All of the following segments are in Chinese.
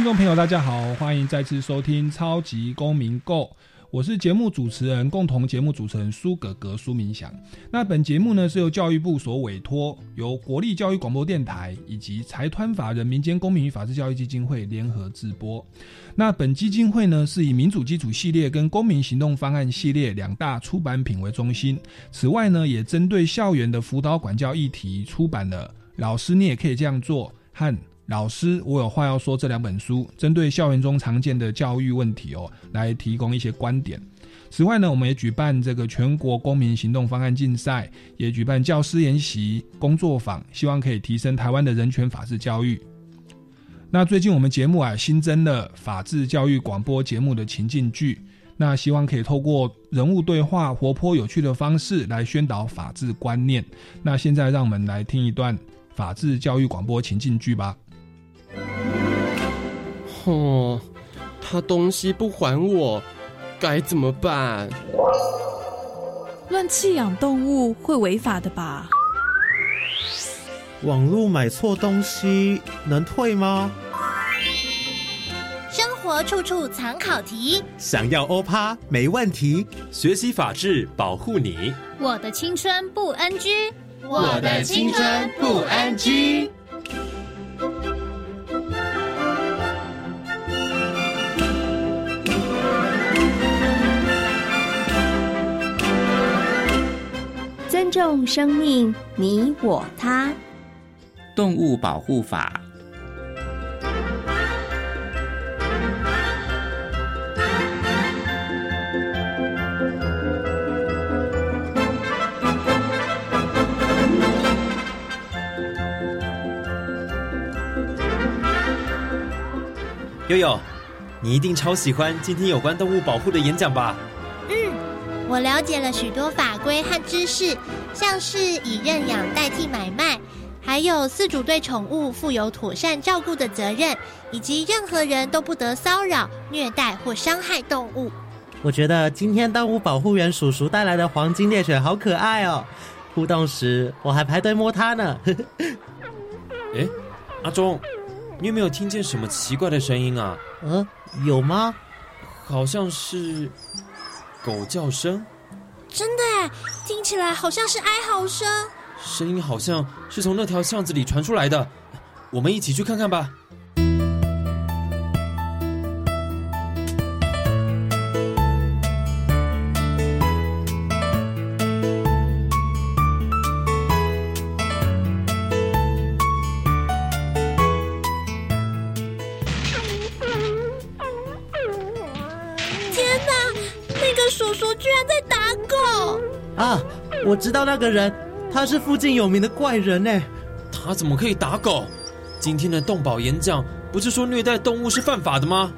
听众朋友，大家好，欢迎再次收听《超级公民 Go》，我是节目主持人，共同节目主持人苏格格苏明祥。那本节目呢是由教育部所委托，由国立教育广播电台以及财团法人民间公民与法治教育基金会联合制播。那本基金会呢是以民主基础系列跟公民行动方案系列两大出版品为中心，此外呢也针对校园的辅导管教议题出版了《老师你也可以这样做》和。老师，我有话要说。这两本书针对校园中常见的教育问题哦，来提供一些观点。此外呢，我们也举办这个全国公民行动方案竞赛，也举办教师研习工作坊，希望可以提升台湾的人权法治教育。那最近我们节目啊新增了法治教育广播节目的情境剧，那希望可以透过人物对话、活泼有趣的方式来宣导法治观念。那现在让我们来听一段法治教育广播情境剧吧。哦，他东西不还我，该怎么办？乱弃养动物会违法的吧？网络买错东西能退吗？生活处处藏考题，想要欧趴没问题。学习法治，保护你。我的青春不 NG，我的青春不 NG。尊重生命，你我他。动物保护法。悠悠，你一定超喜欢今天有关动物保护的演讲吧？嗯我了解了许多法规和知识，像是以认养代替买卖，还有饲主对宠物负有妥善照顾的责任，以及任何人都不得骚扰、虐待或伤害动物。我觉得今天动物保护员叔叔带来的黄金猎犬好可爱哦！互动时我还排队摸它呢。哎，阿忠，你有没有听见什么奇怪的声音啊？嗯，有吗？好像是。狗叫声，真的哎，听起来好像是哀嚎声。声音好像是从那条巷子里传出来的，我们一起去看看吧。我知道那个人，他是附近有名的怪人呢。他怎么可以打狗？今天的动保演讲不是说虐待动物是犯法的吗？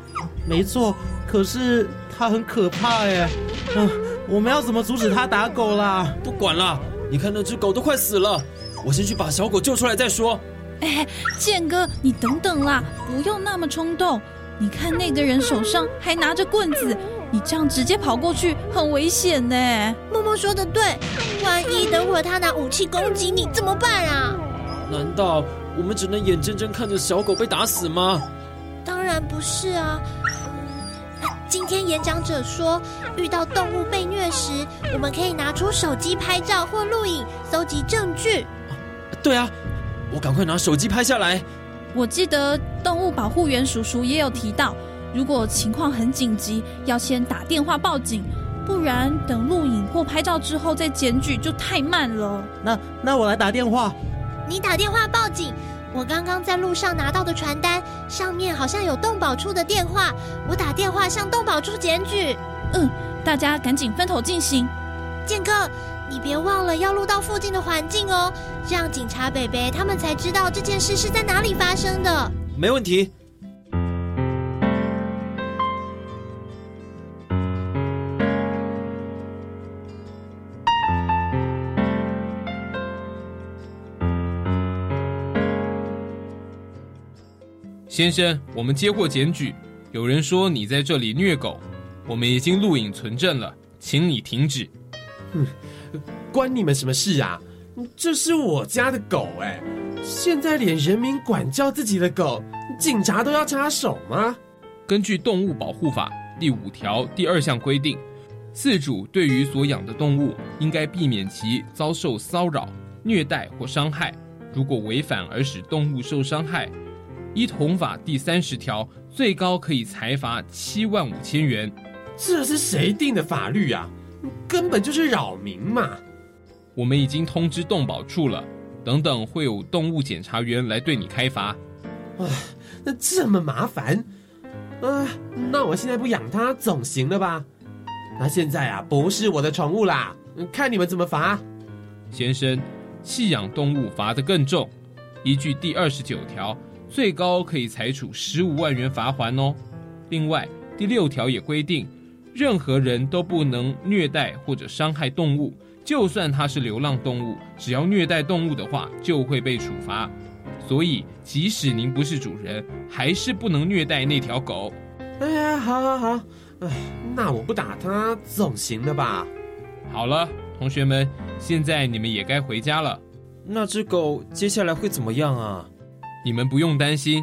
没错，可是他很可怕哎。嗯，我们要怎么阻止他打狗啦？不管了，你看那只狗都快死了，我先去把小狗救出来再说。哎，建哥，你等等啦，不用那么冲动。你看那个人手上还拿着棍子。你这样直接跑过去很危险呢。默默说的对，万一等会他拿武器攻击你怎么办啊？难道我们只能眼睁睁看着小狗被打死吗？当然不是啊。今天演讲者说，遇到动物被虐时，我们可以拿出手机拍照或录影，搜集证据。对啊，我赶快拿手机拍下来。我记得动物保护员叔叔也有提到。如果情况很紧急，要先打电话报警，不然等录影或拍照之后再检举就太慢了。那那我来打电话。你打电话报警。我刚刚在路上拿到的传单上面好像有动保处的电话，我打电话向动保处检举。嗯，大家赶紧分头进行。建哥，你别忘了要录到附近的环境哦，这样警察北北他们才知道这件事是在哪里发生的。没问题。先生，我们接获检举，有人说你在这里虐狗，我们已经录影存证了，请你停止。哼，关你们什么事啊？这是我家的狗哎，现在连人民管教自己的狗，警察都要插手吗？根据《动物保护法》第五条第二项规定，饲主对于所养的动物，应该避免其遭受骚扰、虐待或伤害。如果违反而使动物受伤害，依同法第三十条，最高可以裁罚七万五千元。这是谁定的法律啊？根本就是扰民嘛！我们已经通知动保处了，等等会有动物检查员来对你开罚。哇，那这么麻烦啊！那我现在不养它总行了吧？那现在啊，不是我的宠物啦，看你们怎么罚。先生，弃养动物罚得更重，依据第二十九条，最高可以裁处十五万元罚款哦。另外，第六条也规定。任何人都不能虐待或者伤害动物，就算它是流浪动物，只要虐待动物的话，就会被处罚。所以，即使您不是主人，还是不能虐待那条狗。哎呀，好好好，哎，那我不打它总行了吧？好了，同学们，现在你们也该回家了。那只狗接下来会怎么样啊？你们不用担心，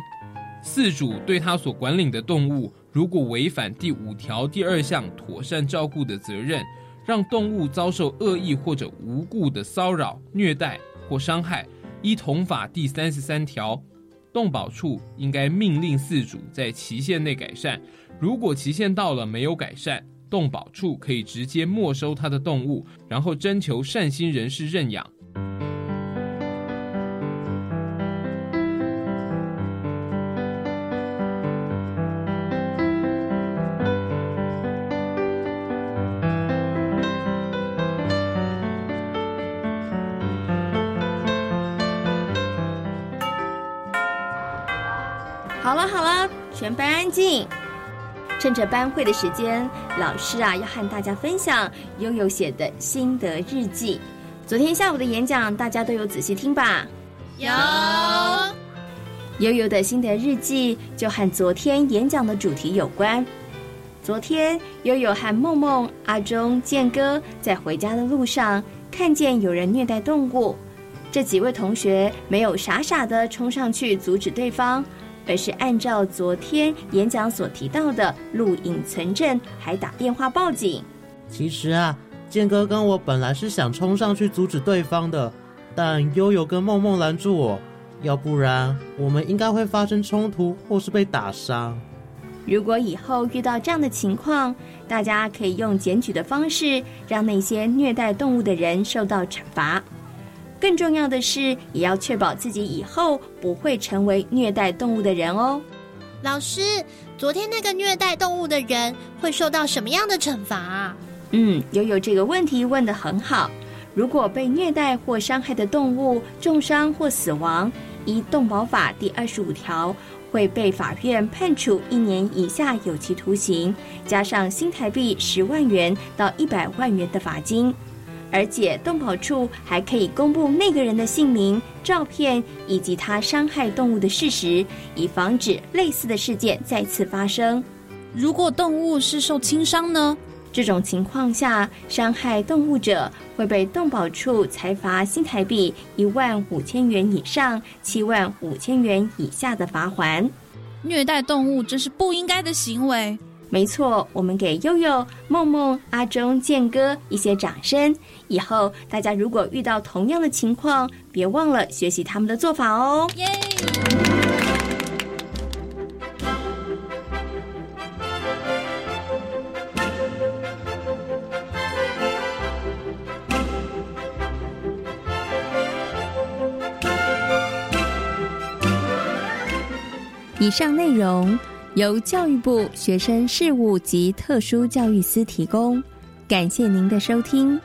饲主对他所管理的动物。如果违反第五条第二项妥善照顾的责任，让动物遭受恶意或者无故的骚扰、虐待或伤害，依同法第三十三条，动保处应该命令饲主在期限内改善。如果期限到了没有改善，动保处可以直接没收他的动物，然后征求善心人士认养。安静。趁着班会的时间，老师啊要和大家分享悠悠写的心得日记。昨天下午的演讲，大家都有仔细听吧？有。悠悠的心得日记就和昨天演讲的主题有关。昨天，悠悠和梦梦、阿忠、健哥在回家的路上，看见有人虐待动物。这几位同学没有傻傻的冲上去阻止对方。而是按照昨天演讲所提到的录影存证，还打电话报警。其实啊，健哥跟我本来是想冲上去阻止对方的，但悠悠跟梦梦拦住我，要不然我们应该会发生冲突或是被打伤。如果以后遇到这样的情况，大家可以用检举的方式，让那些虐待动物的人受到惩罚。更重要的是，也要确保自己以后不会成为虐待动物的人哦。老师，昨天那个虐待动物的人会受到什么样的惩罚？嗯，悠悠这个问题问得很好。如果被虐待或伤害的动物重伤或死亡，依动保法第二十五条，会被法院判处一年以下有期徒刑，加上新台币十万元到一百万元的罚金。而且，动保处还可以公布那个人的姓名、照片以及他伤害动物的事实，以防止类似的事件再次发生。如果动物是受轻伤呢？这种情况下，伤害动物者会被动保处裁罚新台币一万五千元以上七万五千元以下的罚款。虐待动物真是不应该的行为。没错，我们给悠悠、梦梦、阿忠、健哥一些掌声。以后大家如果遇到同样的情况，别忘了学习他们的做法哦。耶！以上内容。由教育部学生事务及特殊教育司提供，感谢您的收听。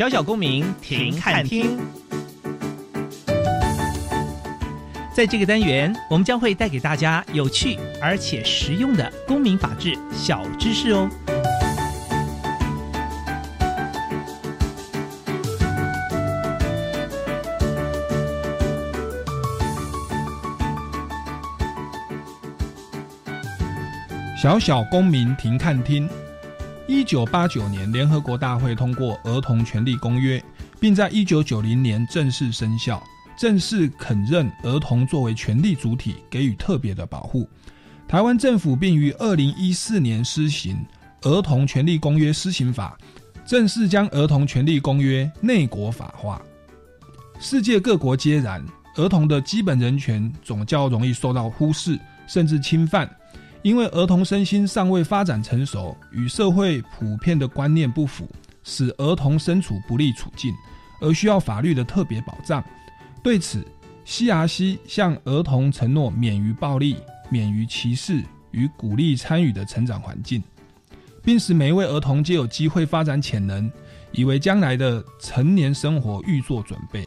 小小公民停看听，在这个单元，我们将会带给大家有趣而且实用的公民法治小知识哦。小小公民停看听。一九八九年，联合国大会通过《儿童权利公约》，并在一九九零年正式生效，正式肯认儿童作为权利主体，给予特别的保护。台湾政府并于二零一四年施行《儿童权利公约施行法》，正式将《儿童权利公约》内国法化。世界各国皆然，儿童的基本人权总较容易受到忽视，甚至侵犯。因为儿童身心尚未发展成熟，与社会普遍的观念不符，使儿童身处不利处境，而需要法律的特别保障。对此，CRC 向儿童承诺免于暴力、免于歧视与鼓励参与的成长环境，并使每一位儿童皆有机会发展潜能，以为将来的成年生活预做准备。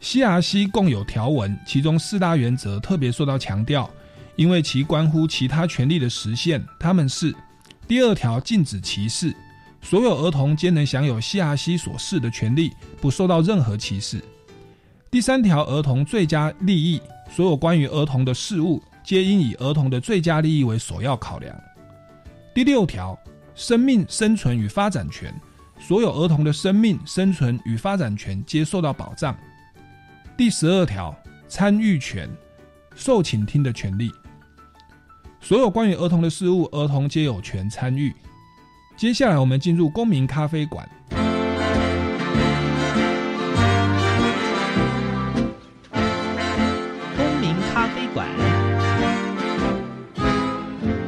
CRC 共有条文，其中四大原则特别受到强调。因为其关乎其他权利的实现，他们是第二条禁止歧视，所有儿童皆能享有 CRC 所示的权利，不受到任何歧视。第三条儿童最佳利益，所有关于儿童的事物皆应以儿童的最佳利益为首要考量。第六条生命生存与发展权，所有儿童的生命生存与发展权皆受到保障。第十二条参与权，受倾听的权利。所有关于儿童的事物，儿童皆有权参与。接下来，我们进入公民咖啡馆。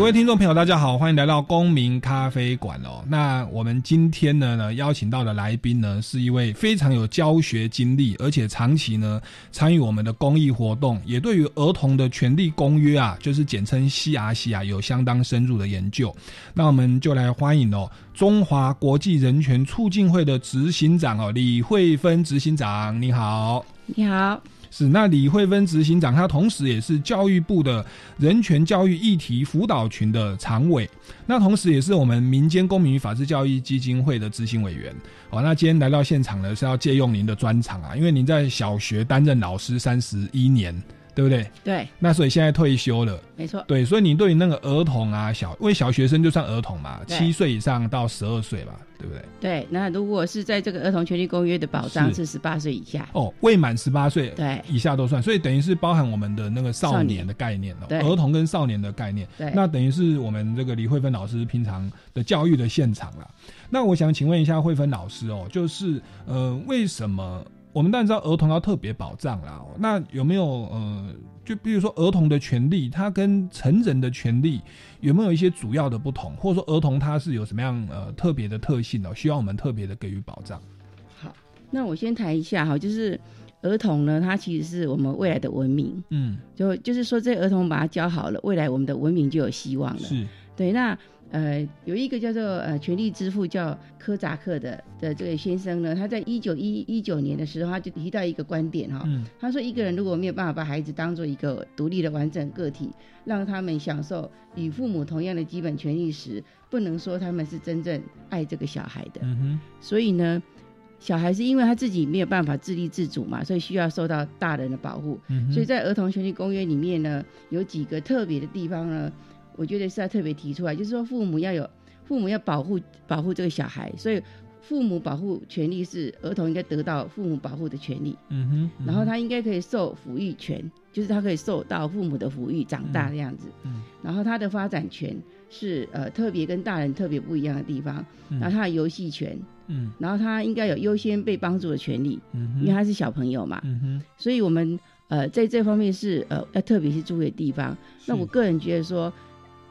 各位听众朋友，大家好，欢迎来到公民咖啡馆哦。那我们今天呢呢邀请到的来宾呢，是一位非常有教学经历，而且长期呢参与我们的公益活动，也对于儿童的权利公约啊，就是简称 CRC 啊，有相当深入的研究。那我们就来欢迎哦，中华国际人权促进会的执行长哦，李慧芬执行长，你好，你好。是，那李慧芬执行长，他同时也是教育部的人权教育议题辅导群的常委，那同时也是我们民间公民与法治教育基金会的执行委员。哦，那今天来到现场呢，是要借用您的专场啊，因为您在小学担任老师三十一年。对不对？对，那所以现在退休了，没错。对，所以你对于那个儿童啊，小，因为小学生就算儿童嘛，七岁以上到十二岁吧，对不对？对，那如果是在这个儿童权利公约的保障是。十八岁以下，哦，未满十八岁对。以下都算，所以等于是包含我们的那个少年的概念哦，儿童跟少年的概念，对，那等于是我们这个李慧芬老师平常的教育的现场了。那我想请问一下慧芬老师哦，就是呃，为什么我们当然知道儿童要特别保障啦，那有没有呃？就比如说儿童的权利，它跟成人的权利有没有一些主要的不同，或者说儿童他是有什么样呃特别的特性呢？需要我们特别的给予保障。好，那我先谈一下哈，就是儿童呢，它其实是我们未来的文明，嗯，就就是说这儿童把它教好了，未来我们的文明就有希望了。是，对，那。呃，有一个叫做呃权力之父叫科扎克的的这位先生呢，他在一九一一九年的时候，他就提到一个观点哈，他说一个人如果没有办法把孩子当做一个独立的完整个体，让他们享受与父母同样的基本权利时，不能说他们是真正爱这个小孩的。嗯，所以呢，小孩是因为他自己没有办法自立自主嘛，所以需要受到大人的保护。嗯所以在儿童权利公约里面呢，有几个特别的地方呢。我觉得是要特别提出来，就是说父母要有父母要保护保护这个小孩，所以父母保护权利是儿童应该得到父母保护的权利，嗯哼，然后他应该可以受抚育权，就是他可以受到父母的抚育长大这样子，嗯，然后他的发展权是呃特别跟大人特别不一样的地方，然后他的游戏权，嗯，然后他应该有优先被帮助的权利，嗯因为他是小朋友嘛，嗯哼，所以我们呃在这方面是呃要特别去注意的地方。那我个人觉得说，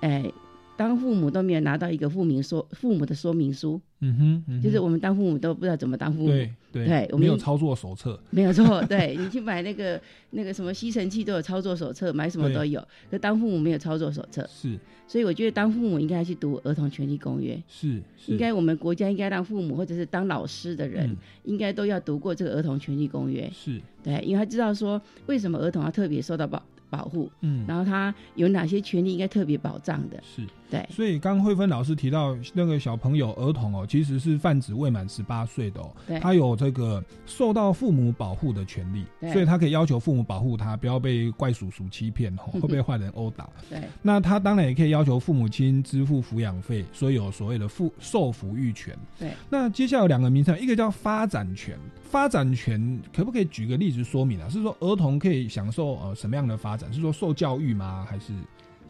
哎。当父母都没有拿到一个父明说父母的说明书，嗯哼，嗯就是我们当父母都不知道怎么当父母，对对，我们没有操作手册，没有错，对你去买那个那个什么吸尘器都有操作手册，买什么都有，可当父母没有操作手册，是，所以我觉得当父母应该去读儿童权利公约，是，应该我们国家应该让父母或者是当老师的人，应该都要读过这个儿童权利公约，是。对，因为他知道说为什么儿童要特别受到保。保护，嗯，然后他有哪些权利应该特别保障的？是对，所以刚慧芬老师提到那个小朋友、儿童哦，其实是泛指未满十八岁的哦，他有这个受到父母保护的权利，所以他可以要求父母保护他，不要被怪叔叔欺骗哦，会被坏人殴打。对，那他当然也可以要求父母亲支付抚养费，所以有所谓的父受抚育权。对，那接下来有两个名称，一个叫发展权，发展权可不可以举个例子说明啊？是说儿童可以享受呃什么样的发展？是说受教育吗？还是？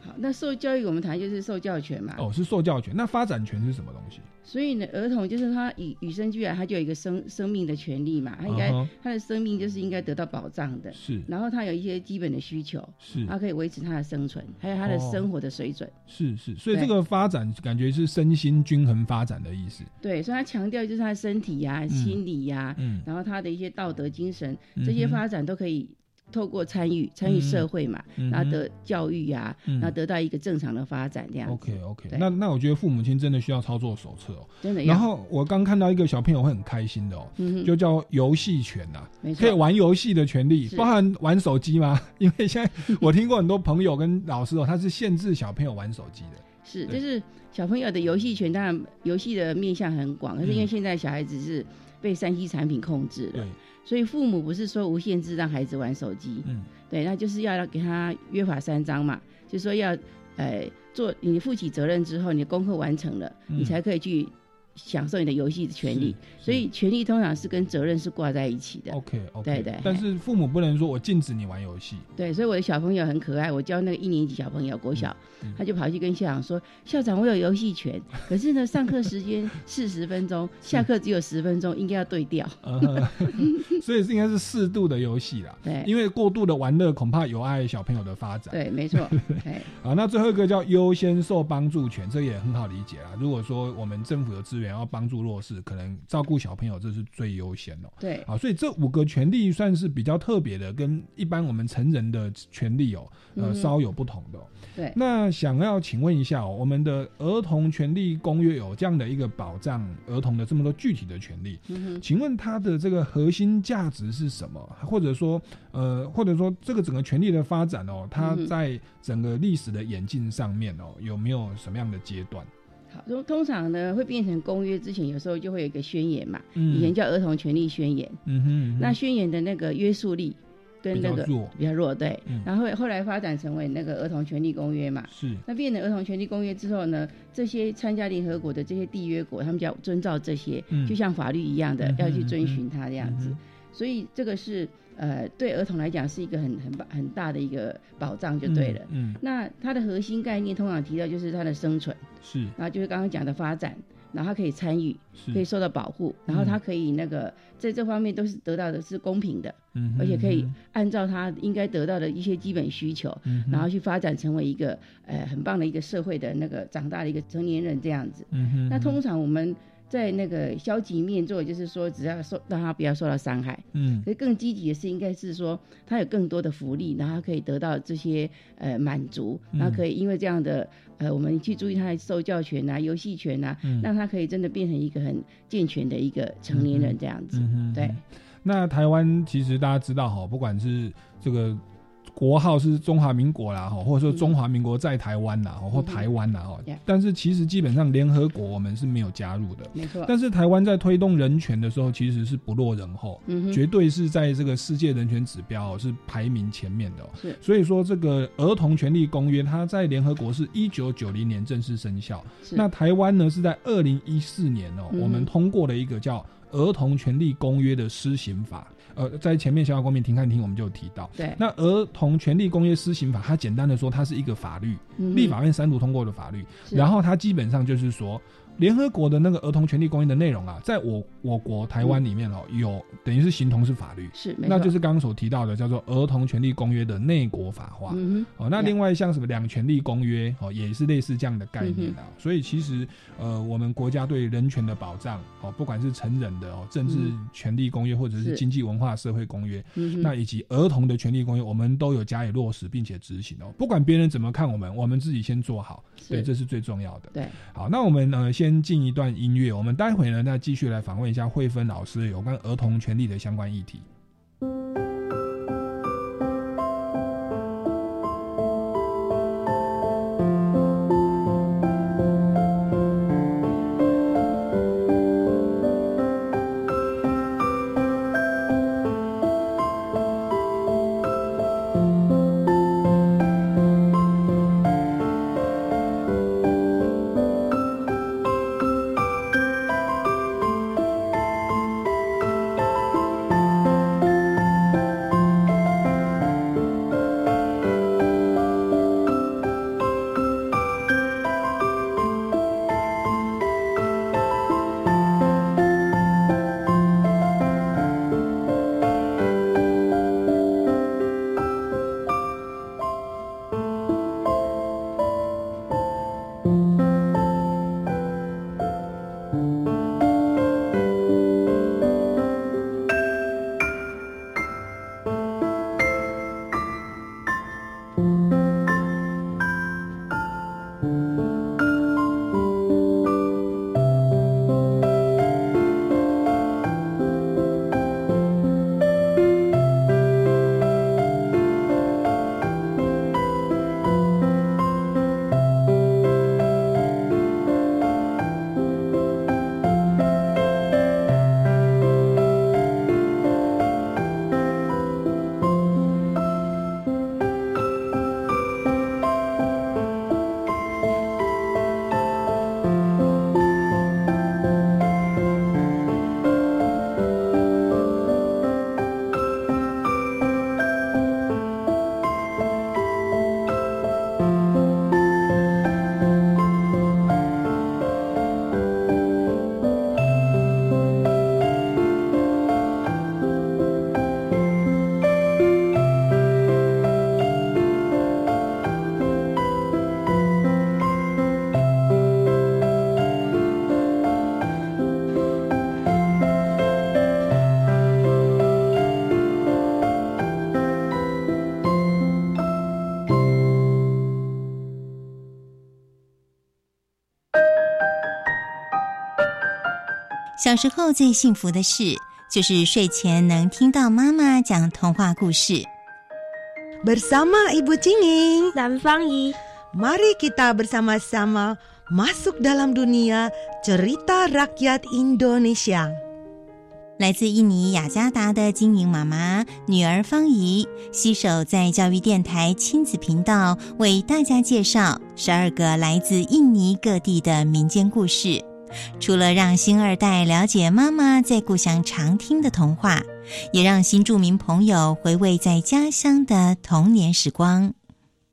好，那受教育我们谈就是受教权嘛。哦，是受教权。那发展权是什么东西？所以呢，儿童就是他与与生俱来，他就有一个生生命的权利嘛，他应该、他的生命就是应该得到保障的。是。然后他有一些基本的需求，是，他可以维持他的生存，还有他的生活的水准。是是，所以这个发展感觉是身心均衡发展的意思。对，所以他强调就是他身体呀、心理呀，嗯，然后他的一些道德精神这些发展都可以。透过参与参与社会嘛，然后得教育呀，然后得到一个正常的发展这样。OK OK，那那我觉得父母亲真的需要操作手册哦，真的。然后我刚看到一个小朋友会很开心的哦，就叫游戏权呐，可以玩游戏的权利，包含玩手机吗？因为现在我听过很多朋友跟老师哦，他是限制小朋友玩手机的。是，就是小朋友的游戏权，当然游戏的面向很广，可是因为现在小孩子是被三 C 产品控制的。所以父母不是说无限制让孩子玩手机，嗯，对，那就是要给他约法三章嘛，就是说要，呃，做你负起责任之后，你的功课完成了，你才可以去。享受你的游戏的权利，所以权利通常是跟责任是挂在一起的。OK OK，对对。但是父母不能说我禁止你玩游戏。对，所以我的小朋友很可爱，我教那个一年级小朋友国小，他就跑去跟校长说：“校长，我有游戏权，可是呢，上课时间四十分钟，下课只有十分钟，应该要对调。” 所以是应该是适度的游戏啦。对，因为过度的玩乐恐怕有碍小朋友的发展。对，没错。好，那最后一个叫优先受帮助权，这也很好理解啦。如果说我们政府有资源要帮助弱势，可能照顾小朋友这是最优先哦。对，啊，所以这五个权利算是比较特别的，跟一般我们成人的权利哦，呃，稍有不同的。对，那想要请问一下哦，我们的儿童权利公约有这样的一个保障儿童的这么多具体的权利，嗯请问它的这个核心价值是什么？或者说，呃，或者说这个整个权利的发展哦，它在整个历史的演进上面哦，有没有什么样的阶段？好，通通常呢会变成公约之前，有时候就会有一个宣言嘛，嗯、以前叫儿童权利宣言。嗯哼，那宣言的那个约束力跟那个比较弱，对。嗯、然后后来发展成为那个儿童权利公约嘛。是。那变成儿童权利公约之后呢，这些参加联合国的这些缔约国，他们就要遵照这些，嗯、就像法律一样的，嗯、要去遵循它这样子。嗯、所以这个是。呃，对儿童来讲是一个很很很大的一个保障，就对了。嗯，那它的核心概念通常提到就是它的生存，是，然后就是刚刚讲的发展，然后它可以参与，是，可以受到保护，然后它可以那个在这方面都是得到的是公平的，嗯，而且可以按照他应该得到的一些基本需求，嗯，然后去发展成为一个呃很棒的一个社会的那个长大的一个成年人这样子。嗯哼，那通常我们。在那个消极面做，就是说，只要受让他不要受到伤害。嗯，可是更积极的是，应该是说，他有更多的福利，然后可以得到这些呃满足，然后可以因为这样的呃，我们去注意他的受教权啊、游戏权啊，嗯、让他可以真的变成一个很健全的一个成年人这样子。嗯、对。那台湾其实大家知道哈，不管是这个。国号是中华民国啦，哈，或者说中华民国在台湾啦，或台湾啦，哈。但是其实基本上联合国我们是没有加入的，没错。但是台湾在推动人权的时候，其实是不落人后，绝对是在这个世界人权指标是排名前面的。是，所以说这个儿童权利公约，它在联合国是一九九零年正式生效。那台湾呢是在二零一四年哦，我们通过了一个叫儿童权利公约的施行法。呃，在前面小小公民庭看庭，我们就有提到，对，那儿童权利公约施行法，它简单的说，它是一个法律，立法院三读通过的法律，然后它基本上就是说。联合国的那个儿童权利公约的内容啊，在我我国台湾里面哦，有等于是形同是法律，是，那就是刚刚所提到的叫做儿童权利公约的内国法化。哦，那另外像什么两权利公约哦，也是类似这样的概念啊。所以其实呃，我们国家对人权的保障哦，不管是成人的哦政治权利公约，或者是经济文化社会公约，那以及儿童的权利公约，我们都有加以落实并且执行哦。不管别人怎么看我们，我们自己先做好，对，这是最重要的。对，好，那我们呃先。先进一段音乐，我们待会呢再继续来访问一下慧芬老师有关儿童权利的相关议题。小时候最幸福的事，就是睡前能听到妈妈讲童话故事。Bersama Ibu Cinging dan Fangi, mari kita bersama-sama masuk dalam dunia cerita rakyat Indonesia。来自印尼雅加达的经营妈妈女儿方怡，携手在教育电台亲子频道，为大家介绍十二个来自印尼各地的民间故事。除了让新二代了解妈妈在故乡常听的童话，也让新住民朋友回味在家乡的童年时光。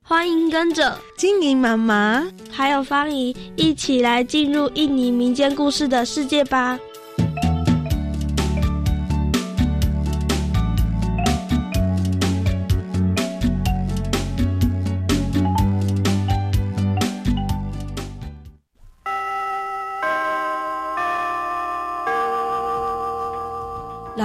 欢迎跟着金莹妈妈还有方怡一起来进入印尼民间故事的世界吧。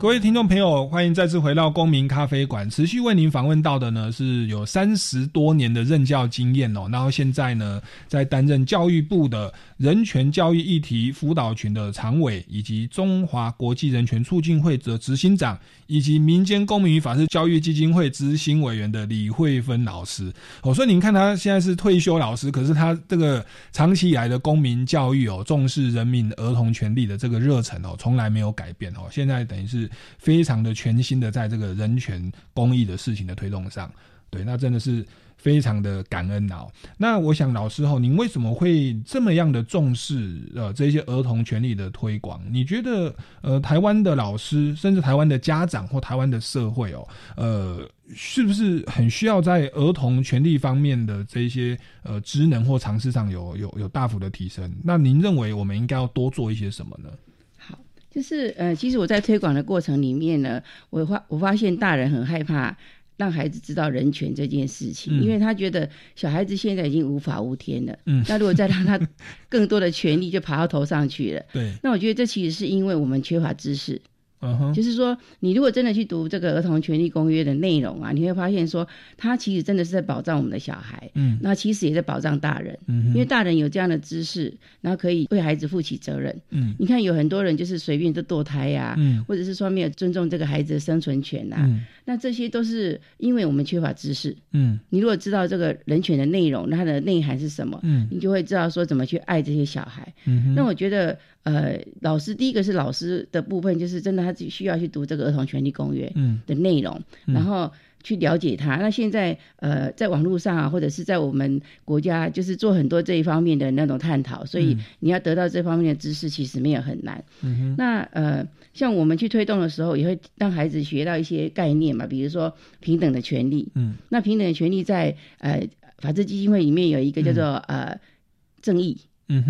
各位听众朋友，欢迎再次回到公民咖啡馆。持续为您访问到的呢，是有三十多年的任教经验哦。然后现在呢，在担任教育部的人权教育议题辅导群的常委，以及中华国际人权促进会的执行长，以及民间公民与法治教育基金会执行委员的李慧芬老师。哦，所以您看他现在是退休老师，可是他这个长期以来的公民教育哦，重视人民儿童权利的这个热忱哦，从来没有改变哦。现在等于是。非常的全新的在这个人权公益的事情的推动上，对，那真的是非常的感恩哦。那我想老师吼，您为什么会这么样的重视呃这些儿童权利的推广？你觉得呃台湾的老师，甚至台湾的家长或台湾的社会哦，呃，是不是很需要在儿童权利方面的这些呃职能或尝试上有有有大幅的提升？那您认为我们应该要多做一些什么呢？就是呃，其实我在推广的过程里面呢，我发我发现大人很害怕让孩子知道人权这件事情，因为他觉得小孩子现在已经无法无天了。嗯，那如果再让他更多的权利就爬到头上去了。对，那我觉得这其实是因为我们缺乏知识。就是说，你如果真的去读这个儿童权利公约的内容啊，你会发现说，它其实真的是在保障我们的小孩，嗯，那其实也在保障大人，嗯，因为大人有这样的知识，然后可以为孩子负起责任，嗯，你看有很多人就是随便就堕胎呀，嗯，或者是说没有尊重这个孩子的生存权呐，那这些都是因为我们缺乏知识，嗯，你如果知道这个人权的内容，它的内涵是什么，嗯，你就会知道说怎么去爱这些小孩，嗯，那我觉得。呃，老师第一个是老师的部分，就是真的他需要去读这个儿童权利公约的内容，然后去了解它。那现在呃，在网络上啊，或者是在我们国家，就是做很多这一方面的那种探讨，所以你要得到这方面的知识，其实没有很难。嗯那呃，像我们去推动的时候，也会让孩子学到一些概念嘛，比如说平等的权利。嗯，那平等的权利在呃法治基金会里面有一个叫做呃正义。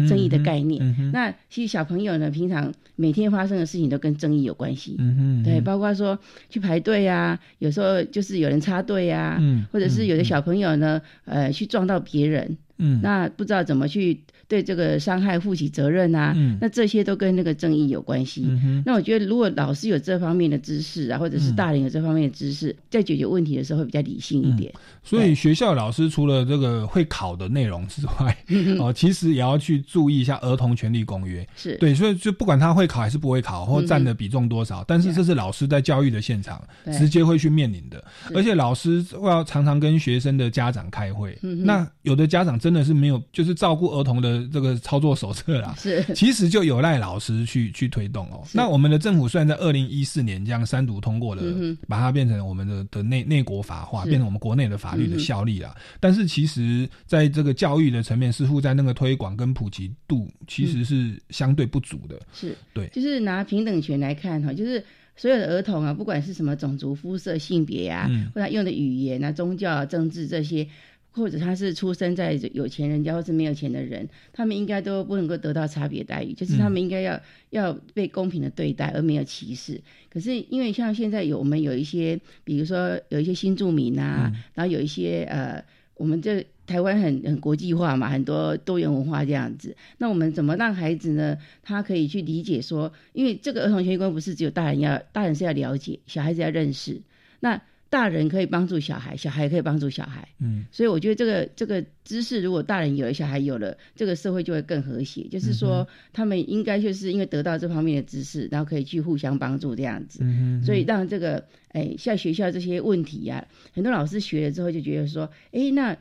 正义的概念，那其实小朋友呢，平常每天发生的事情都跟争议有关系，嗯对，包括说去排队啊，有时候就是有人插队啊，或者是有的小朋友呢，呃，去撞到别人，嗯。那不知道怎么去。对这个伤害负起责任啊，那这些都跟那个正义有关系。那我觉得，如果老师有这方面的知识啊，或者是大人有这方面的知识，在解决问题的时候会比较理性一点。所以学校老师除了这个会考的内容之外，哦，其实也要去注意一下《儿童权利公约》。是。对，所以就不管他会考还是不会考，或占的比重多少，但是这是老师在教育的现场直接会去面临的。而且老师要常常跟学生的家长开会，那有的家长真的是没有，就是照顾儿童的。这个操作手册啦，是其实就有赖老师去去推动哦。那我们的政府虽然在二零一四年将三读通过了，把它变成我们的的内内国法化，变成我们国内的法律的效力了。但是其实在这个教育的层面，似乎在那个推广跟普及度其实是相对不足的。是对，就是拿平等权来看哈，就是所有的儿童啊，不管是什么种族、肤色、性别呀，或者用的语言啊、宗教、政治这些。或者他是出生在有钱人家，或是没有钱的人，他们应该都不能够得到差别待遇，就是他们应该要要被公平的对待，而没有歧视。可是因为像现在有我们有一些，比如说有一些新住民啊，然后有一些呃，我们这台湾很很国际化嘛，很多多元文化这样子。那我们怎么让孩子呢？他可以去理解说，因为这个儿童权益观不是只有大人要，大人是要了解，小孩子要认识。那大人可以帮助小孩，小孩可以帮助小孩。嗯，所以我觉得这个这个知识，如果大人有了，小孩有了，这个社会就会更和谐。就是说，他们应该就是因为得到这方面的知识，然后可以去互相帮助这样子。嗯所以让这个，哎，像学校这些问题呀，很多老师学了之后就觉得说，哎，那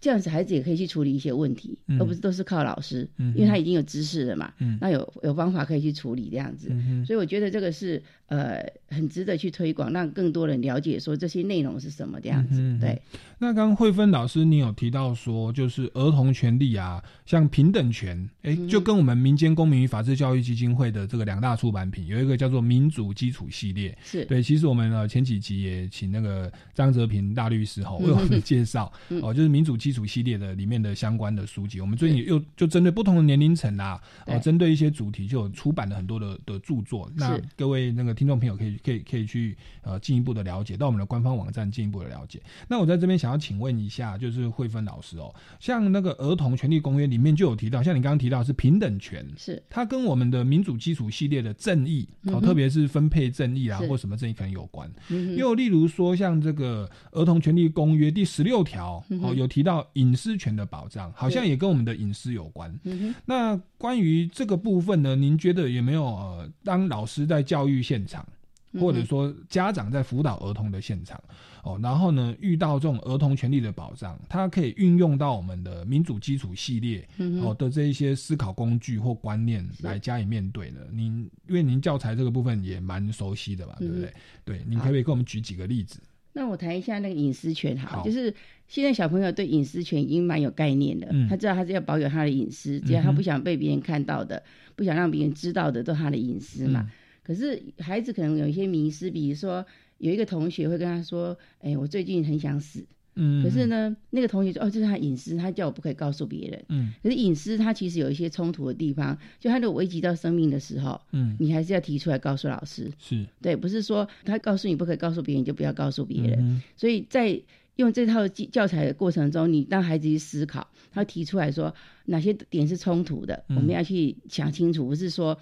这样子孩子也可以去处理一些问题，嗯。而不是都是靠老师，嗯因为他已经有知识了嘛，嗯。那有有方法可以去处理这样子，嗯所以我觉得这个是呃很值得去推广，让更多人了解说这些内容是什么这样子，嗯对。那刚刚慧芬老师，你有提到说，就是儿童权利啊，像平等权，哎、嗯。就跟我们民间公民与法治教育基金会的这个两大出版品，有一个叫做民主基础系列，是。对。其实我们呃前几集也请那个张泽平大律师哈嗯 为我们介绍、嗯。哦，就是民主基础系列的里面的相关的书籍。我们最近又就针对不同的年龄层啦，哦，针对一些主题就有出版了很多的的著作。那各位那个听众朋友可以可以可以去呃进一步的了解，到我们的官方网站进一步的了解。那我在这边想要请问一下，就是慧芬老师哦，像那个儿童权利公约里面就有提到，像你刚刚提到是平等权，是它跟我们的民主基础系列的正义哦，嗯特别是分配正义啊或什么正义可能有关。嗯又例如说，像这个儿童权利公约第十六条哦，有提到隐私权的保障，好像也跟我们的隐私有关。嗯，那关于这个部分呢，您觉得有没有呃，当老师在教育现场，嗯或者说家长在辅导儿童的现场，哦，然后呢遇到这种儿童权利的保障，它可以运用到我们的民主基础系列哦的这一些思考工具或观念来加以面对呢？您因为您教材这个部分也蛮熟悉的吧，对不对嗯？对，您可不可以给我们举几个例子？那我谈一下那个隐私权好，好就是现在小朋友对隐私权已经蛮有概念的，嗯他知道他是要保有他的隐私，只要他不想被别人看到的，不想让别人知道的，都是他的隐私嘛。嗯可是孩子可能有一些迷失，比如说有一个同学会跟他说：“哎、我最近很想死。”嗯，可是呢，那个同学说：“哦，这是他隐私，他叫我不可以告诉别人。”嗯可是隐私他其实有一些冲突的地方，就他的危及到生命的时候，嗯你还是要提出来告诉老师。是对，不是说他告诉你不可以告诉别人，你就不要告诉别人。嗯所以在用这套教教材的过程中，你让孩子去思考，他提出来说哪些点是冲突的，嗯我们要去想清楚，不是说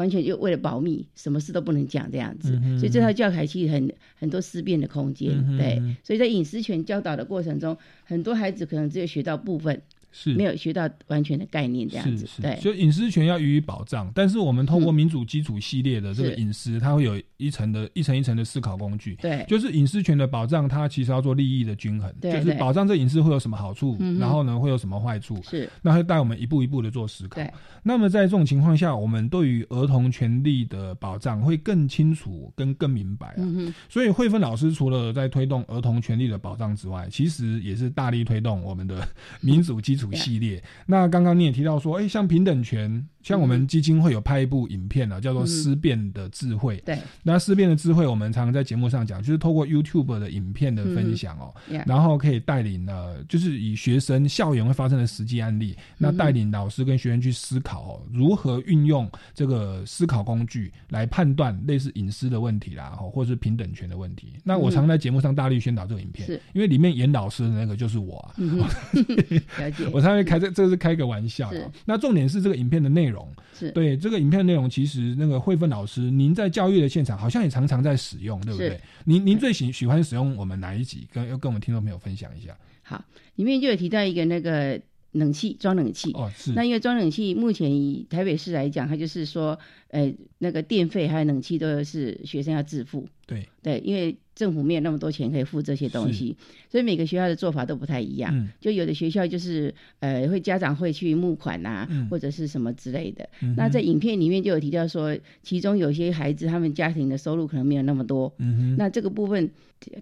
完全就为了保密，什么事都不能讲这样子。嗯所以这套教材其实很很多思辨的空间，嗯对。所以在隐私权教导的过程中，很多孩子可能只有学到部分，是。没有学到完全的概念这样子，是是，对。就隐私权要予以保障，但是我们透过嗯民主基础系列的这个隐私，它会有一层的一层一层的思考工具。对。就是隐私权的保障，它其实要做利益的均衡，就是对。对保障这隐私会有什么好处，嗯然后呢会有什么坏处，是。那会带我们一步一步的做思考。对，那么在这种情况下，我们对于儿童权利的保障会更清楚跟更明白啊。嗯，所以慧芬老师除了在推动儿童权利的保障之外，其实也是大力推动我们的民主基础系列。那刚刚你也提到说，哎、像平等权，像我们基金会有拍一部影片啊，叫做《嗯思辨的智慧》。对，那思辨的智慧，我们常常在节目上讲，就是透过 YouTube 的影片的分享哦，嗯然后可以带领呢，就是以学生校园会发生的实际案例，那嗯带领老师跟学生去思考哦，如何运用这个思考工具来判断类似隐私的问题啦，哦，或是平等权的问题。那我嗯常在节目上大力宣导这个影片，是因为里面演老师的那个就是我啊。嗯 了解。我常会开这，这是开个玩笑是的。那重点是这个影片的内容，是对这个影片内容，其实那个慧芬老师，您在教育的现场好像也常常在使用，对不对？您您最喜喜欢使用我们哪一集？跟要跟我们听众朋友分享一下。好，里面就有提到一个那个冷气装冷气哦，是那因为装冷气，目前以台北市来讲，它就是说，呃，那个电费还有冷气都是学生要自付。对对，因为政府没有那么多钱可以付这些东西，所以每个学校的做法都不太一样。嗯。就有的学校就是呃，会家长会去募款啊，嗯。或者是什么之类的。嗯那在影片里面就有提到说，其中有些孩子他们家庭的收入可能没有那么多，嗯那这个部分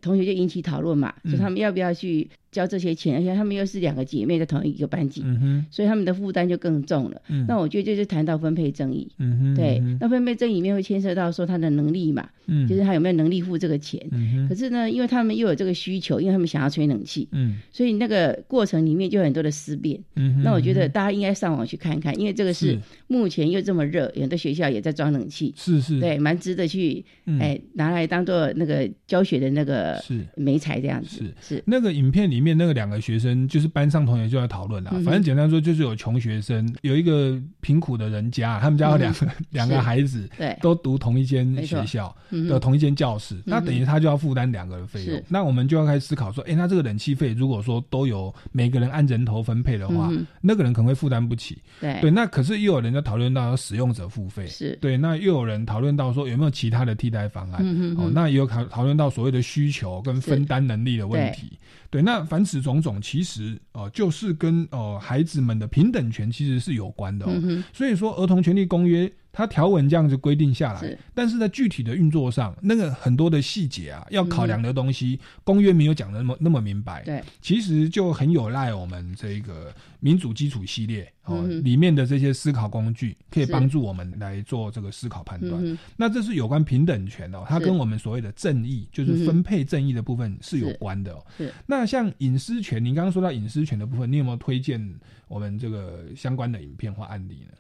同学就引起讨论嘛，嗯。说他们要不要去交这些钱，而且他们又是两个姐妹在同一个班级，嗯所以他们的负担就更重了。嗯。那我觉得就是谈到分配正义，嗯哼。对，那分配正义里面会牵涉到说他的能力嘛，嗯。就是他有没有能力付这个钱。嗯可是呢，因为他们又有这个需求，因为他们想要吹冷气，嗯。所以那个过程里面就有很多的思辨。嗯那我觉得大家应该上网去看看，因为这个是是。目前又这么热，有的学校也在装冷气，是是。对，蛮值得去嗯。哎拿来当做那个教学的那个是。媒材这样子。是。是。那个影片里面那个两个学生，就是班上同学就在讨论啦。嗯反正简单说，就是有穷学生，有一个贫苦的人家，他们家有两个、嗯两个孩子，对。都读同一间学校的同一间教室，那等于他就要负担两个的费用。那我们就要开始思考说，哎、那这个冷气费如果说都有每个人按人头分配的话，嗯那个人可能会负担不起。对。对，那可是又有人在讨论到使用者付费，是。对，那又有人讨论到说有没有其他的替代方案，哦，那也有讨讨论到所谓的需求跟分担能力的问题，对，那凡此种种，其实呃，就是跟呃孩子们的平等权其实是有关的。哦。所以说，《儿童权利公约》。它条文这样子规定下来，但是在具体的运作上，那个很多的细节啊，要考量的东西，公约没有讲的那么那么明白。对，其实就很有赖我们这个民主基础系列哦里面的这些思考工具，可以帮助我们来做这个思考判断。那这是有关平等权哦，它跟我们所谓的正义，就是分配正义的部分是有关的。是。那像隐私权，您刚刚说到隐私权的部分，你有没有推荐我们这个相关的影片或案例呢？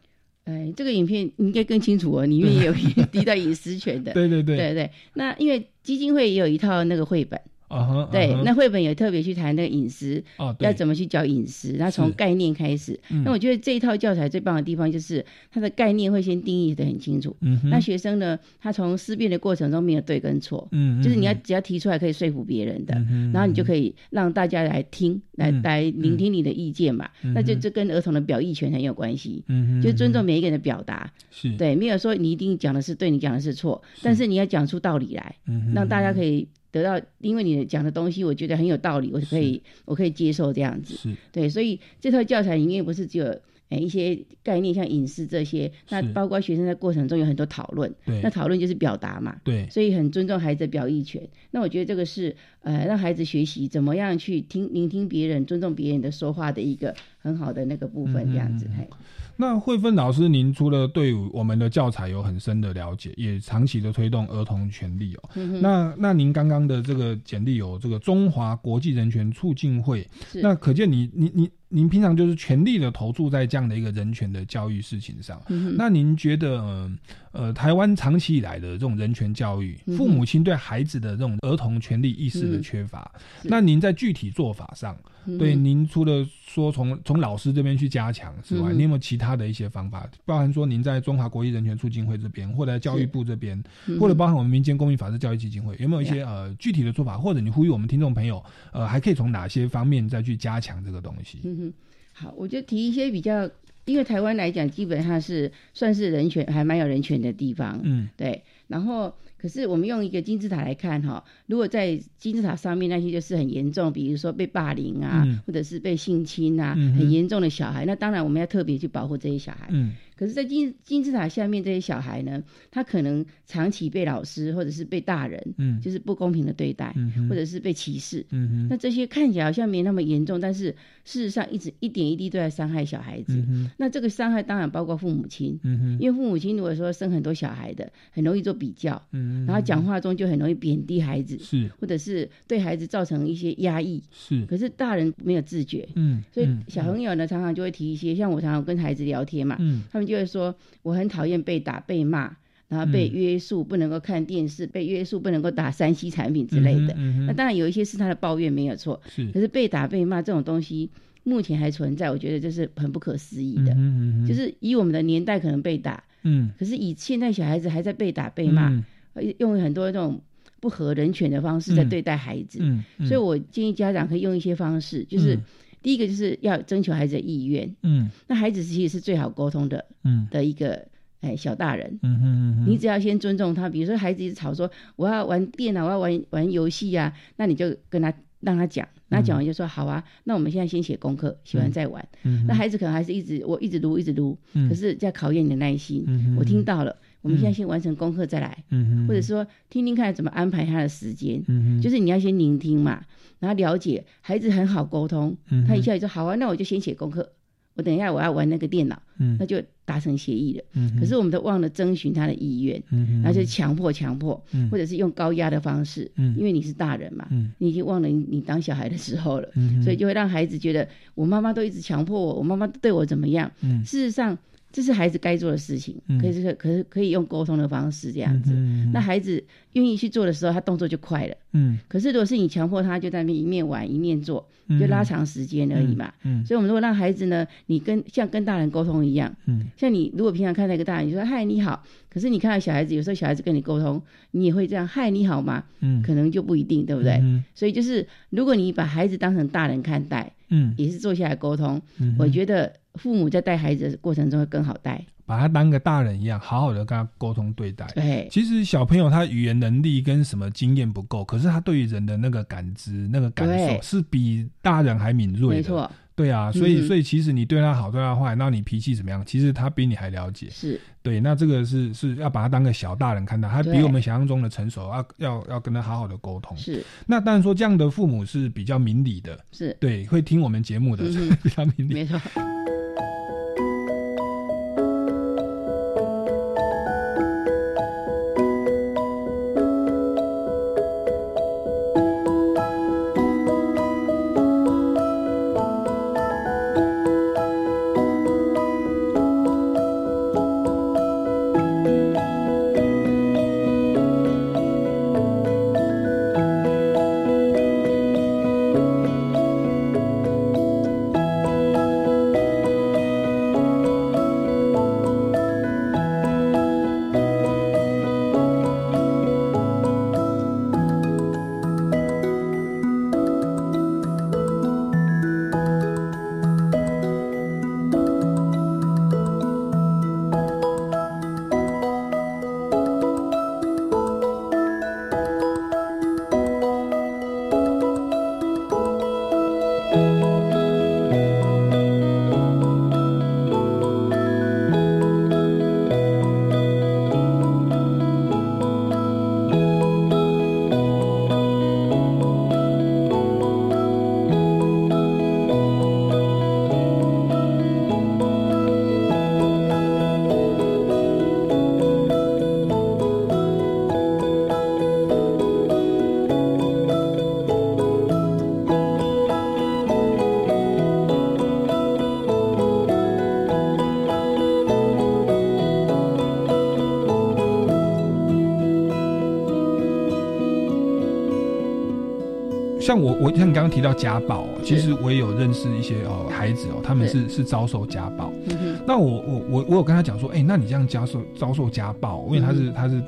哎，这个影片应该更清楚哦，里面有 提到隐私权的。对对对，对对。那因为基金会也有一套那个绘本。啊对，那绘本也特别去谈那个隐私，要怎么去教隐私，那从概念开始。那我觉得这一套教材最棒的地方就是它的概念会先定义的很清楚。嗯，那学生呢，他从思辨的过程中没有对跟错，嗯，就是你要只要提出来可以说服别人的，然后你就可以让大家来听，来来聆听你的意见嘛。那就这跟儿童的表意权很有关系。嗯，就尊重每一个人的表达。是对，没有说你一定讲的是对，你讲的是错，但是你要讲出道理来，让大家可以。得到，因为你讲的东西，我觉得很有道理，我可以，我可以接受这样子。是，对，所以这套教材里面不是只有哎一些概念，像隐私这些，那包括学生在过程中有很多讨论。那讨论就是表达嘛。对，所以很尊重孩子的表意权。那我觉得这个是呃让孩子学习怎么样去听、聆听别人、尊重别人的说话的一个很好的那个部分，这样子。那慧芬老师，您除了对我们的教材有很深的了解，也长期的推动儿童权利哦。那那您刚刚的这个简历有这个中华国际人权促进会，那可见你你你。您平常就是全力的投注在这样的一个人权的教育事情上，那您觉得，呃，台湾长期以来的这种人权教育，父母亲对孩子的这种儿童权利意识的缺乏，那您在具体做法上，对您除了说从从老师这边去加强之外，你有没有其他的一些方法？包含说您在中华国际人权促进会这边，或者教育部这边，或者包含我们民间公民法治教育基金会，有没有一些呃具体的做法？或者你呼吁我们听众朋友，呃，还可以从哪些方面再去加强这个东西？嗯哼，好，我就提一些比较，因为台湾来讲，基本上是算是人权还蛮有人权的地方，嗯，对。然后，可是我们用一个金字塔来看哈，如果在金字塔上面那些就是很严重，比如说被霸凌啊，或者是被性侵啊，很严重的小孩，那当然我们要特别去保护这些小孩，嗯。可是，在金金字塔下面这些小孩呢，他可能长期被老师或者是被大人，嗯，就是不公平的对待，嗯，或者是被歧视，嗯那这些看起来好像没那么严重，但是事实上一直一点一滴都在伤害小孩子。嗯那这个伤害当然包括父母亲，嗯因为父母亲如果说生很多小孩的，很容易做比较，嗯然后讲话中就很容易贬低孩子，是，或者是对孩子造成一些压抑，是。可是大人没有自觉，嗯，所以小朋友呢常常就会提一些，像我常常跟孩子聊天嘛，嗯，他们就是说。我很讨厌被打、被骂，然后被约束，不能够看电视，被约束不能够打三 C 产品之类的。那当然有一些是他的抱怨没有错，是。可是被打、被骂这种东西目前还存在，我觉得这是很不可思议的。就是以我们的年代可能被打，嗯，可是以现在小孩子还在被打、被骂，用很多这种不合人权的方式在对待孩子。嗯，所以我建议家长可以用一些方式，就是。第一个就是要征求孩子的意愿，嗯，那孩子其实是最好沟通的，嗯，的一个哎小大人，嗯嗯嗯，你只要先尊重他，比如说孩子一直吵说我要玩电脑，我要玩玩游戏呀，那你就跟他让他讲，那讲完就说好啊，那我们现在先写功课，写完再玩，嗯那孩子可能还是一直我一直读一直读，可是在考验你的耐心，我听到了。我们现在先完成功课再来，或者说听听看怎么安排他的时间，就是你要先聆听嘛，然后了解孩子很好沟通，他一下就说好啊，那我就先写功课，我等一下我要玩那个电脑，那就达成协议了。可是我们都忘了征询他的意愿，然后就强迫强迫，或者是用高压的方式，因为你是大人嘛，你已经忘了你当小孩的时候了，所以就会让孩子觉得我妈妈都一直强迫我，我妈妈对我怎么样？事实上。这是孩子该做的事情，可是可是可以用沟通的方式这样子。那孩子愿意去做的时候，他动作就快了。嗯。可是如果是你强迫他，就在那边一面玩一面做，就拉长时间而已嘛。嗯。所以，我们如果让孩子呢，你跟像跟大人沟通一样，嗯。像你如果平常看到一个大人，你说嗨你好，可是你看到小孩子，有时候小孩子跟你沟通，你也会这样嗨你好吗？嗯。可能就不一定，对不对？嗯。所以就是，如果你把孩子当成大人看待。嗯，也是坐下来沟通。嗯，我觉得父母在带孩子的过程中会更好带，把他当个大人一样，好好的跟他沟通对待。对，其实小朋友他语言能力跟什么经验不够，可是他对于人的那个感知、那个感受是比大人还敏锐的。没错。对啊，所以所以其实你对他好对他坏，那你脾气怎么样？其实他比你还了解。是对，那这个是是要把他当个小大人看待，他比我们想象中的成熟，要要要跟他好好的沟通。是，那当然说这样的父母是比较明理的，是对，会听我们节目的 比较明理。没错。像我，我像你刚刚提到家暴，其实我也有认识一些哦孩子哦，他们是是遭受家暴。那我我我我有跟他讲说，哎，那你这样遭受遭受家暴，因为他是他是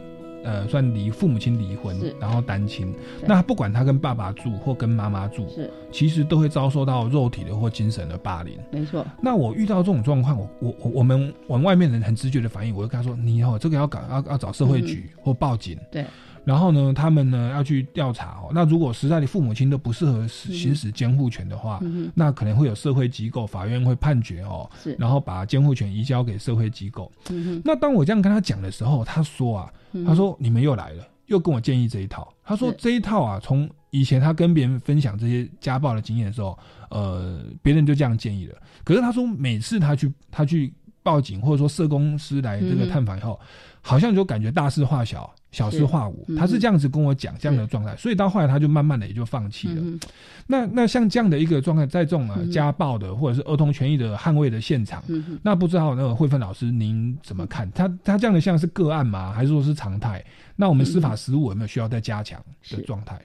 呃算离父母亲离婚，然后单亲，那不管他跟爸爸住或跟妈妈住，是其实都会遭受到肉体的或精神的霸凌。没错。那我遇到这种状况，我我我我们我们外面人很直觉的反应，我就跟他说，你哦这个要搞要要找社会局或报警。对。然后呢，他们呢要去调查哦。那如果实在你父母亲都不适合行使监护权的话，那可能会有社会机构、法院会判决哦。是，然后把监护权移交给社会机构。那当我这样跟他讲的时候，他说啊，他说你们又来了，又跟我建议这一套。他说这一套啊，从以前他跟别人分享这些家暴的经验的时候，呃，别人就这样建议了。可是他说每次他去他去报警，或者说社工师来这个探访以后，好像就感觉大事化小。小事化无，他是这样子跟我讲这样的状态，所以到后来他就慢慢的也就放弃了。那那像这样的一个状态，在这种啊家暴的或者是儿童权益的捍卫的现场，那不知道那个慧芬老师您怎么看？他他这样的像是个案吗？还是说是常态？那我们司法实务有没有需要再加强的状态？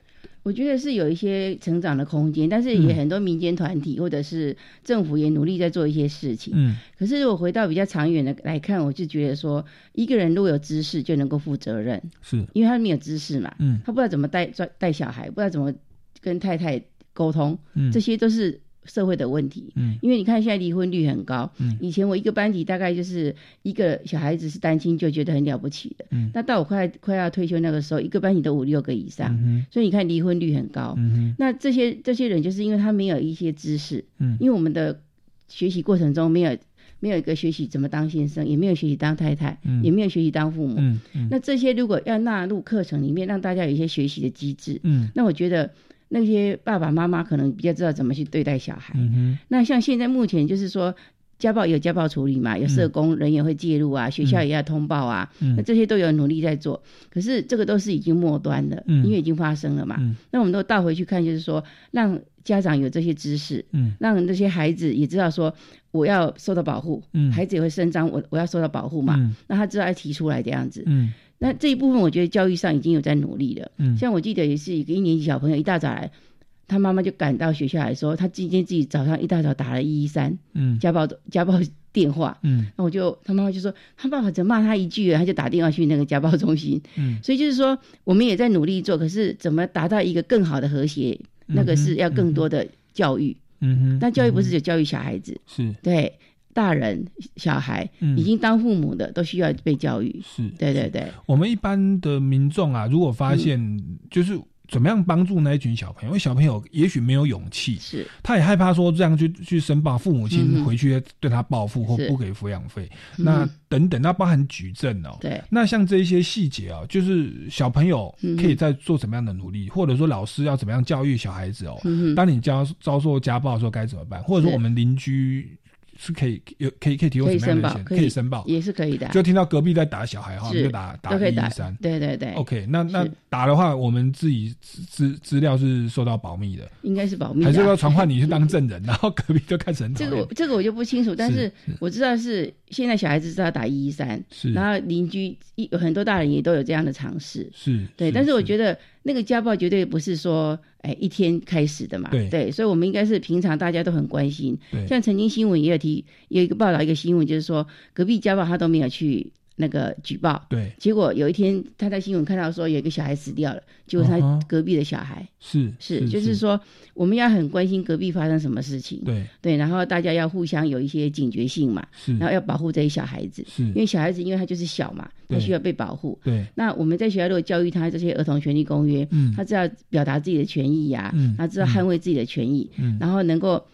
我觉得是有一些成长的空间，但是也很多民间团体或者是政府也努力在做一些事情。嗯，可是如果回到比较长远的来看，我就觉得说，一个人如果有知识，就能够负责任。是，因为他没有知识嘛，嗯，他不知道怎么带带小孩，不知道怎么跟太太沟通，嗯，这些都是。社会的问题，嗯，因为你看现在离婚率很高，嗯，以前我一个班级大概就是一个小孩子是单亲就觉得很了不起的，嗯，那到我快快要退休那个时候，一个班级都五六个以上，嗯所以你看离婚率很高，嗯那这些这些人就是因为他没有一些知识，嗯，因为我们的学习过程中没有没有一个学习怎么当先生，也没有学习当太太，嗯，也没有学习当父母，嗯。那这些如果要纳入课程里面，让大家有一些学习的机制，嗯，那我觉得。那些爸爸妈妈可能比较知道怎么去对待小孩。嗯那像现在目前就是说，家暴有家暴处理嘛，有社工人员会介入啊，学校也要通报啊。嗯。那这些都有努力在做，可是这个都是已经末端的，嗯，因为已经发生了嘛。嗯。那我们都倒回去看，就是说，让家长有这些知识，嗯，让那些孩子也知道说，我要受到保护，嗯，孩子也会伸张，我我要受到保护嘛，嗯，那他知道要提出来这样子，嗯。那这一部分我觉得教育上已经有在努力了，嗯，像我记得也是一个一年级小朋友一大早来。他妈妈就赶到学校来说，他今天自己早上一大早打了一一三，嗯，家暴家暴电话，嗯，那我就他妈妈就说，他爸爸只骂他一句，他就打电话去那个家暴中心，嗯，所以就是说，我们也在努力做，可是怎么达到一个更好的和谐，那个是要更多的教育，嗯哼，但教育不是只教育小孩子，是。对大人、小孩嗯。已经当父母的都需要被教育。是，对对对，我们一般的民众啊，如果发现就是怎么样帮助那一群小朋友，因为小朋友也许没有勇气，是，他也害怕说这样去去申报，父母嗯。亲回去对他报复或不给抚养费，嗯。那等等，那包含举证哦，对，那像这一些细节啊，就是小朋友可以在做什么样的努力，或者说老师要怎么样教育小孩子哦，当你遭遭受家暴的时候该怎么办，或者说我们邻居。是可以有可以可以提供可以申报什么样的线？，可以申报，也是可以的啊。就听到隔壁在打小孩哈，就打打一一三。对对对 OK，那那打的话，我们自己资资资料是受到保密的，应该是保密还是要传唤你去当证人，然后隔壁就开始很讨这个 这个我就不清楚，但是我知道是现在小孩子知道打一一三，是然后邻居一有很多大人也都有这样的尝试，是对。但是我觉得那个家暴绝对不是说哎一天开始的嘛，对。所以我们应该是平常大家都很关心，像曾经新闻也有提有一个报道一个新闻，就是说隔壁家暴他都没有去。那个举报，对，结果有一天他在新闻看到说有一个小孩死掉了，结果他隔壁的小孩，是是，就是说我们要很关心隔壁发生什么事情，对。对，然后大家要互相有一些警觉性嘛，然后要保护这些小孩子，是。因为小孩子因为他就是小嘛，他需要被保护。对。那我们在学校如果教育他这些儿童权利公约，嗯。他知道表达自己的权益呀、嗯。他知道捍卫自己的权益，嗯。然后能够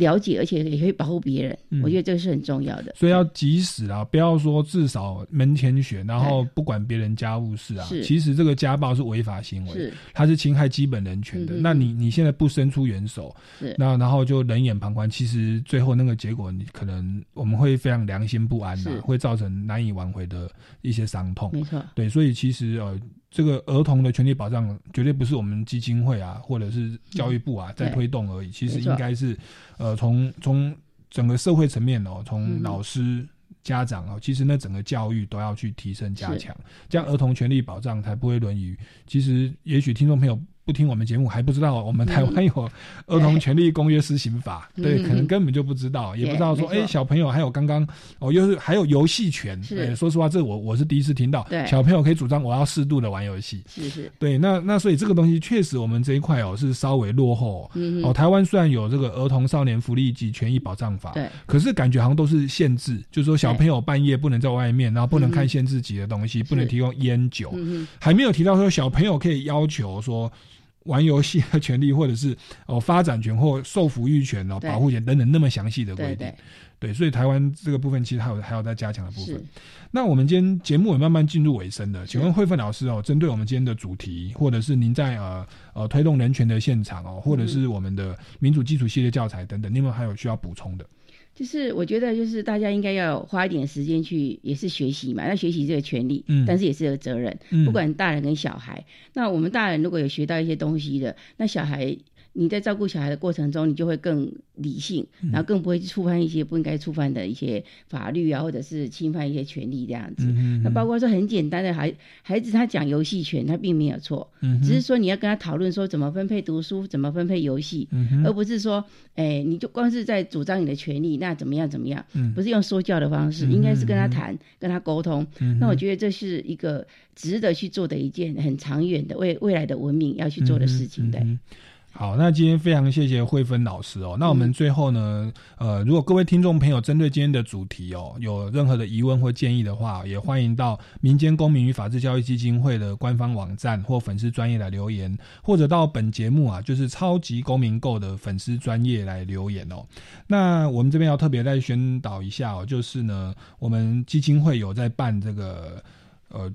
了解，而且也可以保护别人，嗯我觉得这个是很重要的。所以要及时啊，不要说至少门前雪，然后不管别人家务事啊。是其实这个家暴是违法行为是，它是侵害基本人权的。那你你现在不伸出援手，那然后就冷眼旁观，其实最后那个结果，你可能我们会非常良心不安呐、是会造成难以挽回的一些伤痛。没错，对，所以其实呃，这个儿童的权利保障绝对不是我们基金会啊，或者是教育部啊、在推动而已。其实应该是呃，从从整个社会层面哦，从嗯老师。家长哦，其实那整个教育都要去提升加是强，这样儿童权利保障才不会沦于。其实，也许听众朋友不听我们节目，还不知道我们台湾有《儿童权利公约施行法》嗯。对，嗯可能根本就不知道，也不知道说，哎，小朋友还有刚刚哦，又是还有游戏权。是。对，说实话，这我我是第一次听到，对。小朋友可以主张我要适度的玩游戏。是是，对，那那所以这个东西确实我们这一块哦是稍微落后。哦。嗯哦，台湾虽然有这个儿童少年福利及权益保障法，对，可是感觉好像都是限制，就是说小朋友半夜不能在外面，然后不能看限制级的东西，不能提供烟酒，嗯还没有提到说小朋友可以要求说。玩游戏的权利，或者是哦发展权或受抚育权哦、保护权等等那么详细的规定，对对，所以台湾这个部分其实还有还有在加强的部分。那我们今天节目也慢慢进入尾声了，请问慧芬老师哦，针对我们今天的主题，或者是您在呃呃推动人权的现场哦，或者是我们的民主基础系列教材等等，你有没有还有需要补充的？就是我觉得，就是大家应该要花一点时间去，也是学习嘛。那学习这个权利，嗯但是也是有责任，嗯不管大人跟小孩。那我们大人如果有学到一些东西的，那小孩你在照顾小孩的过程中，你就会更理性，嗯然后更不会去触犯一些不应该触犯的一些法律啊，或者是侵犯一些权利这样子。那包括说很简单的孩孩子他讲游戏权，他并没有错，嗯只是说你要跟他讨论说怎么分配读书，怎么分配游戏，嗯而不是说，哎，你就光是在主张你的权利，那怎么样怎么样，嗯不是用说教的方式，应该是跟他谈，跟他沟通。嗯那我觉得这是一个值得去做的一件很长远的为未来的文明要去做的事情。对，嗯好，那今天非常谢谢慧芬老师哦。那我们最后呢，呃，如果各位听众朋友针对今天的主题哦，有任何的疑问或建议的话，也欢迎到民间公民与法治教育基金会的官方网站或粉丝专业来留言，或者到本节目啊，就是超级公民购的粉丝专业来留言哦。那我们这边要特别再宣导一下哦，就是呢，我们基金会有在办这个呃。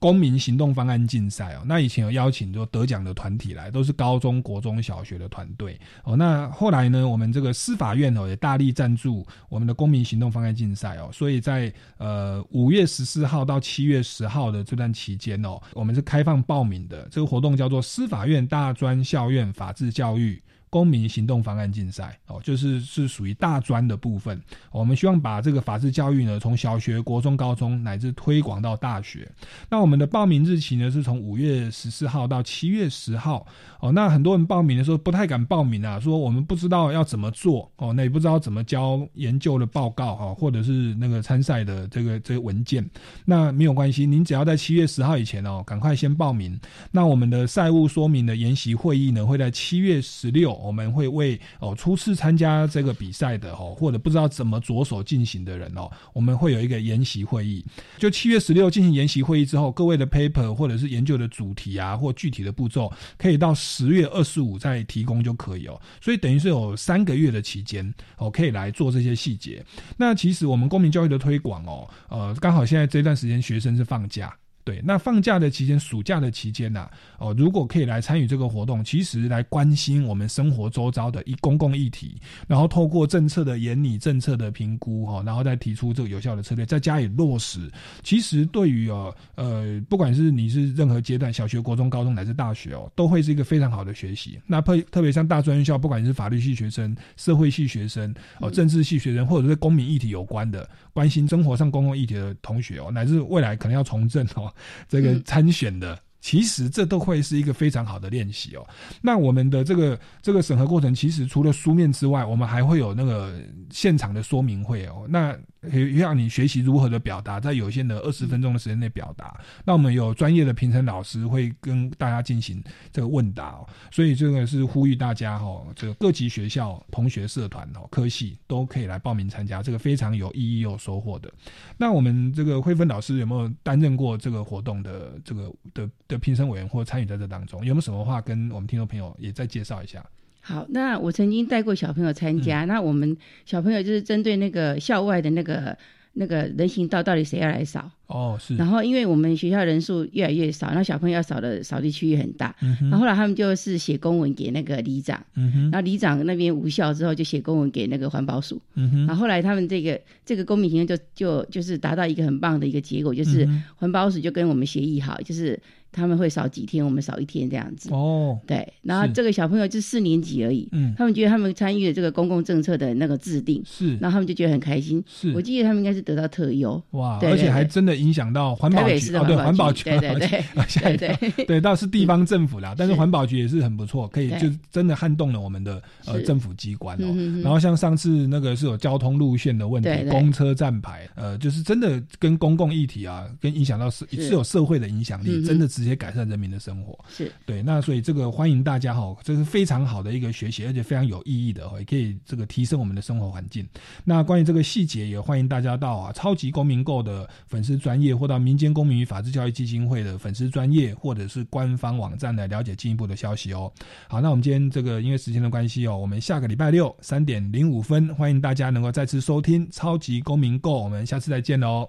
公民行动方案竞赛哦，那以前有邀请就得奖的团体来，都是高中国中小学的团队哦。那后来呢，我们这个司法院哦也大力赞助我们的公民行动方案竞赛哦，所以在呃五月十四号到七月十号的这段期间哦，我们是开放报名的。这个活动叫做司法院大专校院法治教育。公民行动方案竞赛哦，就是是属于大专的部分。我们希望把这个法治教育呢，从小学、国中、高中乃至推广到大学。那我们的报名日期呢，是从五月十四号到七月十号哦。那很多人报名的时候不太敢报名啊，说我们不知道要怎么做哦，那也不知道怎么交研究的报告哈，或者是那个参赛的这个这个文件。那没有关系，您只要在七月十号以前哦，赶快先报名。那我们的赛务说明的研习会议呢，会在七月十六。我们会为哦初次参加这个比赛的哦，或者不知道怎么着手进行的人哦，我们会有一个研习会议。就七月十六进行研习会议之后，各位的 paper 或者是研究的主题啊，或具体的步骤，可以到十月二十五再提供就可以哦。所以等于是有三个月的期间哦，可以来做这些细节。那其实我们公民教育的推广哦，呃，刚好现在这段时间学生是放假。对，那放假的期间，暑假的期间呐，哦，如果可以来参与这个活动，其实来关心我们生活周遭的一公共议题，然后透过政策的研拟、政策的评估，哈，然后再提出这个有效的策略，再加以落实。其实对于哦，呃，不管是你是任何阶段，小学、国中、高中乃至大学哦，都会是一个非常好的学习。那特特别像大专院校，不管是法律系学生、社会系学生、哦，政治系学生，或者是公民议题有关的、关心生活上公共议题的同学哦，乃至未来可能要从政哦。这个参选的，其实这都会是一个非常好的练习哦。那我们的这个这个审核过程，其实除了书面之外，我们还会有那个现场的说明会哦。那让你学习如何的表达，在有限的二十分钟的时间内表达。那我们有专业的评审老师会跟大家进行这个问答，哦所以这个是呼吁大家哈，这个各级学校、同学社团、哦科系都可以来报名参加，这个非常有意义又收获的。那我们这个慧芬老师有没有担任过这个活动的这个的的评审委员或参与在这当中？有没有什么话跟我们听众朋友也再介绍一下？好，那我曾经带过小朋友参加，那我们小朋友就是针对那个校外的那个那个人行道，到底谁要来扫？哦，是。然后因为我们学校人数越来越少，那小朋友要扫的扫地区域很大。嗯然后后来他们就是写公文给那个里长。嗯哼。然后里长那边无效之后，就写公文给那个环保署。嗯哼。然后后来他们这个这个公民行动就就就是达到一个很棒的一个结果，就是环保署就跟我们协议好，就是。他们会少几天，我们少一天这样子。哦，对，然后这个小朋友就四年级而已。嗯，他们觉得他们参与了这个公共政策的那个制定，是，然后他们就觉得很开心。是，我记得他们应该是得到特优。哇，而且还真的影响到环保局哦，对，环保局，对对对，对 对，对，倒是地方政府啦，但是环保局也是很不错，可以就真的撼动了我们的呃政府机关哦。然后像上次那个是有交通路线的问题，公车站牌，呃，就是真的跟公共议题啊，跟影响到是。是有社会的影响力，真的直接改善人民的。生活是对，那所以这个欢迎大家哈，这是非常好的一个学习，而且非常有意义的，也可以这个提升我们的生活环境。那关于这个细节，也欢迎大家到啊超级公民购的粉丝专业，或到民间公民与法治教育基金会的粉丝专业，或者是官方网站来了解进一步的消息哦。好，那我们今天这个因为时间的关系哦，我们下个礼拜六三点零五分，欢迎大家能够再次收听超级公民购，我们下次再见喽，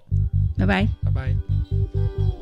拜拜，拜拜。